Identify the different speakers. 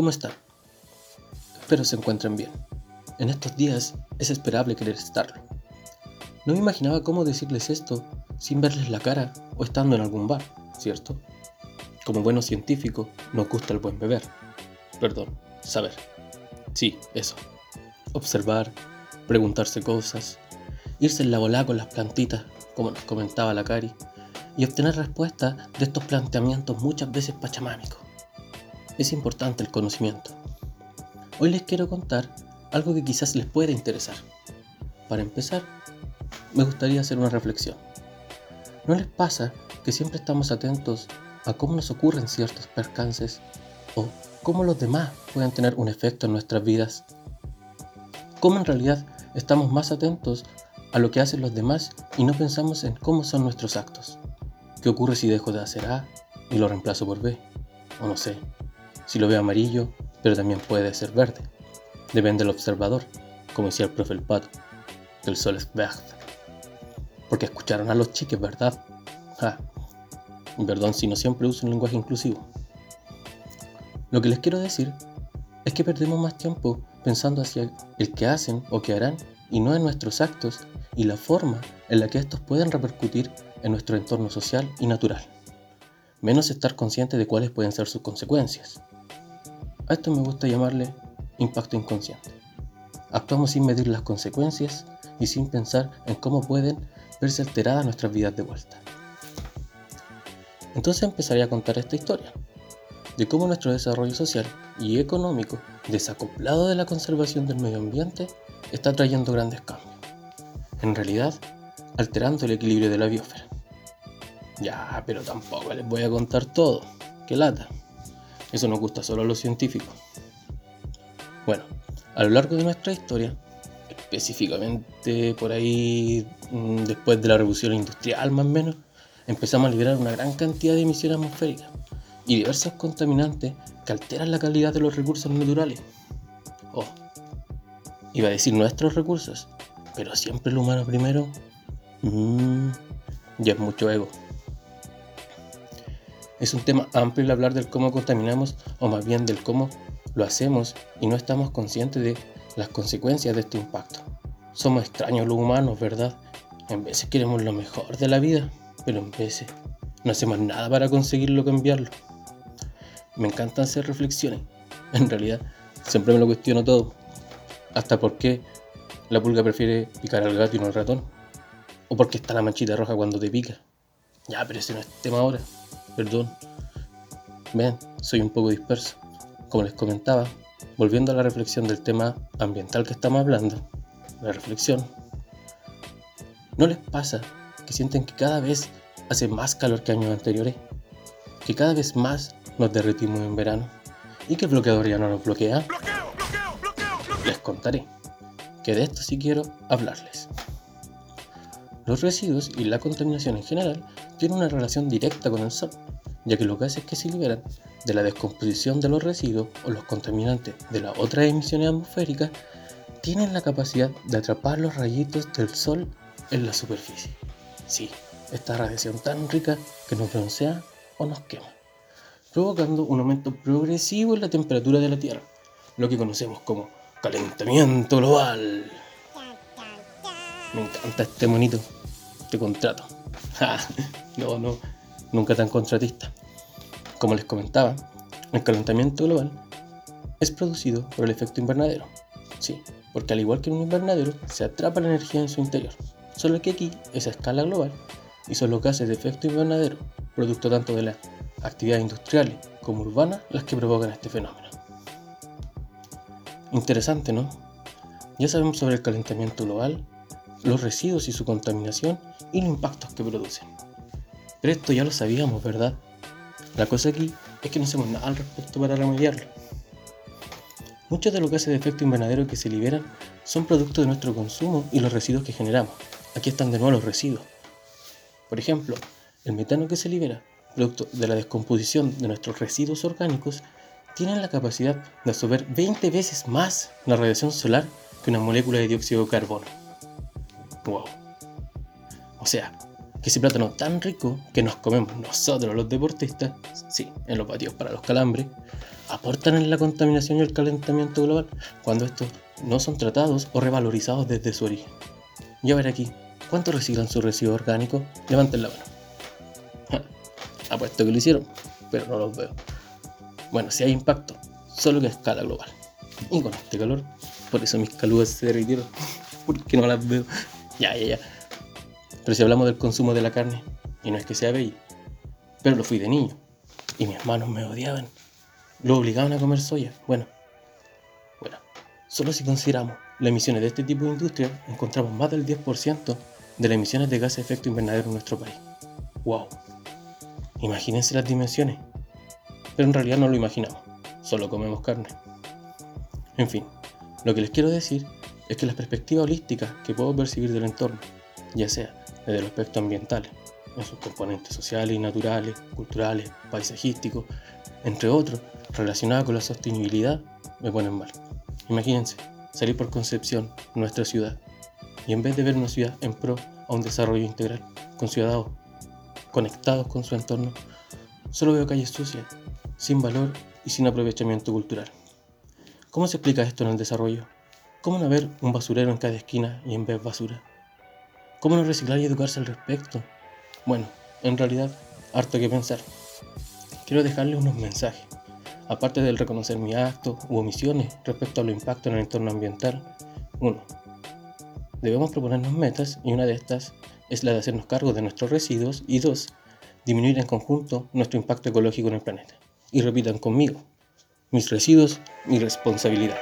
Speaker 1: ¿Cómo están? Espero se encuentren bien. En estos días es esperable querer estarlo. No me imaginaba cómo decirles esto sin verles la cara o estando en algún bar, ¿cierto? Como buenos científicos, nos gusta el buen beber. Perdón, saber. Sí, eso. Observar, preguntarse cosas, irse en la bola con las plantitas, como nos comentaba la Cari, y obtener respuestas de estos planteamientos muchas veces pachamámicos. Es importante el conocimiento. Hoy les quiero contar algo que quizás les pueda interesar. Para empezar, me gustaría hacer una reflexión. ¿No les pasa que siempre estamos atentos a cómo nos ocurren ciertos percances o cómo los demás pueden tener un efecto en nuestras vidas? ¿Cómo en realidad estamos más atentos a lo que hacen los demás y no pensamos en cómo son nuestros actos? ¿Qué ocurre si dejo de hacer A y lo reemplazo por B? O no sé, si lo veo amarillo, pero también puede ser verde. Depende del observador, como decía el profe el pato, el sol es verde. Porque escucharon a los chiques, ¿verdad? Ja. Perdón si no siempre uso un lenguaje inclusivo. Lo que les quiero decir es que perdemos más tiempo pensando hacia el que hacen o que harán y no en nuestros actos y la forma en la que estos pueden repercutir en nuestro entorno social y natural, menos estar consciente de cuáles pueden ser sus consecuencias. A esto me gusta llamarle impacto inconsciente. Actuamos sin medir las consecuencias y sin pensar en cómo pueden verse alteradas nuestras vidas de vuelta. Entonces empezaré a contar esta historia, de cómo nuestro desarrollo social y económico, desacoplado de la conservación del medio ambiente, está trayendo grandes cambios. En realidad, alterando el equilibrio de la biosfera. Ya, pero tampoco les voy a contar todo. ¡Qué lata! Eso nos gusta solo a los científicos. Bueno, a lo largo de nuestra historia, específicamente por ahí mm, después de la revolución industrial más o menos, empezamos a liberar una gran cantidad de emisiones atmosféricas y diversos contaminantes que alteran la calidad de los recursos naturales. Oh, iba a decir nuestros recursos, pero siempre el humano primero. Mmm, ya es mucho ego. Es un tema amplio el hablar del cómo contaminamos o más bien del cómo lo hacemos y no estamos conscientes de las consecuencias de este impacto. Somos extraños los humanos, ¿verdad? En veces queremos lo mejor de la vida, pero en veces no hacemos nada para conseguirlo cambiarlo. Me encantan hacer reflexiones. En realidad, siempre me lo cuestiono todo. Hasta por qué la pulga prefiere picar al gato y no al ratón. O por qué está la manchita roja cuando te pica. Ya, pero ese no es tema ahora. Perdón. Vean, soy un poco disperso. Como les comentaba, volviendo a la reflexión del tema ambiental que estamos hablando, la reflexión, ¿no les pasa que sienten que cada vez hace más calor que años anteriores? Que cada vez más nos derretimos en verano y que el bloqueador ya no nos bloquea? Les contaré, que de esto sí quiero hablarles. Los residuos y la contaminación en general tienen una relación directa con el sol, ya que los gases que se liberan de la descomposición de los residuos o los contaminantes de las otras emisiones atmosféricas tienen la capacidad de atrapar los rayitos del sol en la superficie. Sí, esta radiación tan rica que nos broncea o nos quema, provocando un aumento progresivo en la temperatura de la Tierra, lo que conocemos como calentamiento global. Me encanta este monito te contrato. no, no, nunca tan contratista. Como les comentaba, el calentamiento global es producido por el efecto invernadero. Sí, porque al igual que en un invernadero, se atrapa la energía en su interior. Solo que aquí es a escala global y son los gases de efecto invernadero, producto tanto de las actividades industriales como urbanas, las que provocan este fenómeno. Interesante, ¿no? Ya sabemos sobre el calentamiento global, los residuos y su contaminación y los impactos que producen. Pero esto ya lo sabíamos, ¿verdad? La cosa aquí es que no hacemos nada al respecto para remediarlo. Muchos de los gases de efecto invernadero que se liberan son producto de nuestro consumo y los residuos que generamos. Aquí están de nuevo los residuos. Por ejemplo, el metano que se libera, producto de la descomposición de nuestros residuos orgánicos, tiene la capacidad de absorber 20 veces más la radiación solar que una molécula de dióxido de carbono. Wow. O sea, que ese plátano tan rico que nos comemos nosotros los deportistas, sí, en los patios para los calambres, aportan en la contaminación y el calentamiento global cuando estos no son tratados o revalorizados desde su origen. Y a ver aquí, ¿cuánto reciclan su residuo orgánico? Levanten la mano. Apuesto que lo hicieron, pero no los veo. Bueno, si hay impacto, solo que a escala global. Y con este calor, por eso mis calugas se derritieron, porque no las veo. Ya, ya, ya. Pero si hablamos del consumo de la carne, y no es que sea bello, pero lo fui de niño, y mis hermanos me odiaban. Lo obligaban a comer soya. Bueno, bueno, solo si consideramos las emisiones de este tipo de industria, encontramos más del 10% de las emisiones de gases de efecto invernadero en nuestro país. ¡Wow! Imagínense las dimensiones. Pero en realidad no lo imaginamos, solo comemos carne. En fin, lo que les quiero decir es que las perspectivas holísticas que puedo percibir del entorno, ya sea desde el aspecto ambiental, en sus componentes sociales y naturales, culturales, paisajísticos, entre otros, relacionados con la sostenibilidad, me ponen mal. Imagínense, salir por Concepción, nuestra ciudad, y en vez de ver una ciudad en pro a un desarrollo integral, con ciudadanos conectados con su entorno, solo veo calles sucias, sin valor y sin aprovechamiento cultural. ¿Cómo se explica esto en el desarrollo? ¿Cómo no ver un basurero en cada esquina y en vez basura? ¿Cómo no reciclar y educarse al respecto? Bueno, en realidad, harto que pensar. Quiero dejarles unos mensajes. Aparte del reconocer mi actos u omisiones respecto a los impactos en el entorno ambiental, uno, debemos proponernos metas y una de estas es la de hacernos cargo de nuestros residuos y dos, disminuir en conjunto nuestro impacto ecológico en el planeta. Y repitan conmigo, mis residuos, mi responsabilidad.